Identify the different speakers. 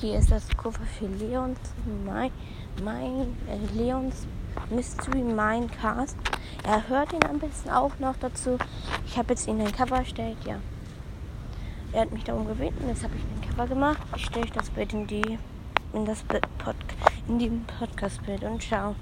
Speaker 1: hier ist das Cover für Leons, mein, mein äh, Leons Mystery Minecast. Er hört ihn am besten auch noch dazu. Ich habe jetzt ihn ein Cover erstellt, ja. Er hat mich darum gebeten, jetzt habe ich ein Cover gemacht. Ich stelle das Bild in die in das Pod in dem Podcast-Bild und ciao.